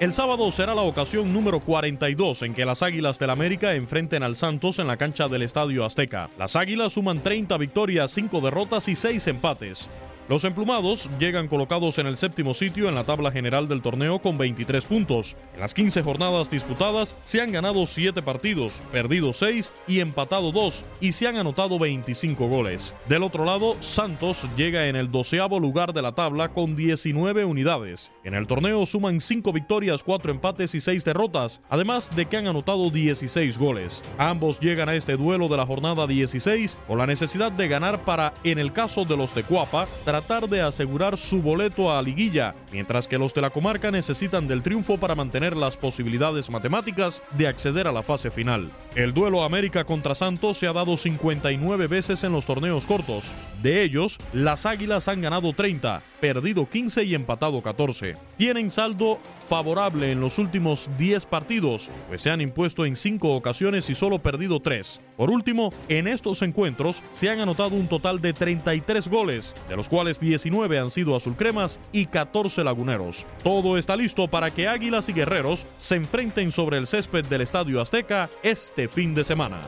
El sábado será la ocasión número 42 en que las Águilas del América enfrenten al Santos en la cancha del Estadio Azteca. Las Águilas suman 30 victorias, 5 derrotas y 6 empates. Los emplumados llegan colocados en el séptimo sitio en la tabla general del torneo con 23 puntos. En las 15 jornadas disputadas se han ganado 7 partidos, perdido 6 y empatado 2 y se han anotado 25 goles. Del otro lado, Santos llega en el doceavo lugar de la tabla con 19 unidades. En el torneo suman 5 victorias, 4 empates y 6 derrotas, además de que han anotado 16 goles. Ambos llegan a este duelo de la jornada 16 con la necesidad de ganar para, en el caso de los de Cuapa, de asegurar su boleto a liguilla, mientras que los de la comarca necesitan del triunfo para mantener las posibilidades matemáticas de acceder a la fase final. El duelo América contra Santos se ha dado 59 veces en los torneos cortos. De ellos, las Águilas han ganado 30, perdido 15 y empatado 14. Tienen saldo favorable en los últimos 10 partidos, pues se han impuesto en 5 ocasiones y solo perdido 3. Por último, en estos encuentros se han anotado un total de 33 goles, de los cuales 19 han sido azulcremas y 14 laguneros. Todo está listo para que Águilas y Guerreros se enfrenten sobre el césped del Estadio Azteca este fin de semana.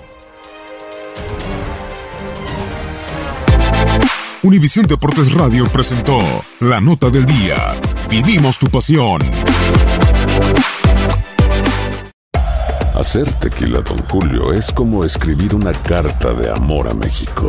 Univisión Deportes Radio presentó La Nota del Día. Vivimos tu pasión. Hacer tequila, Don Julio, es como escribir una carta de amor a México.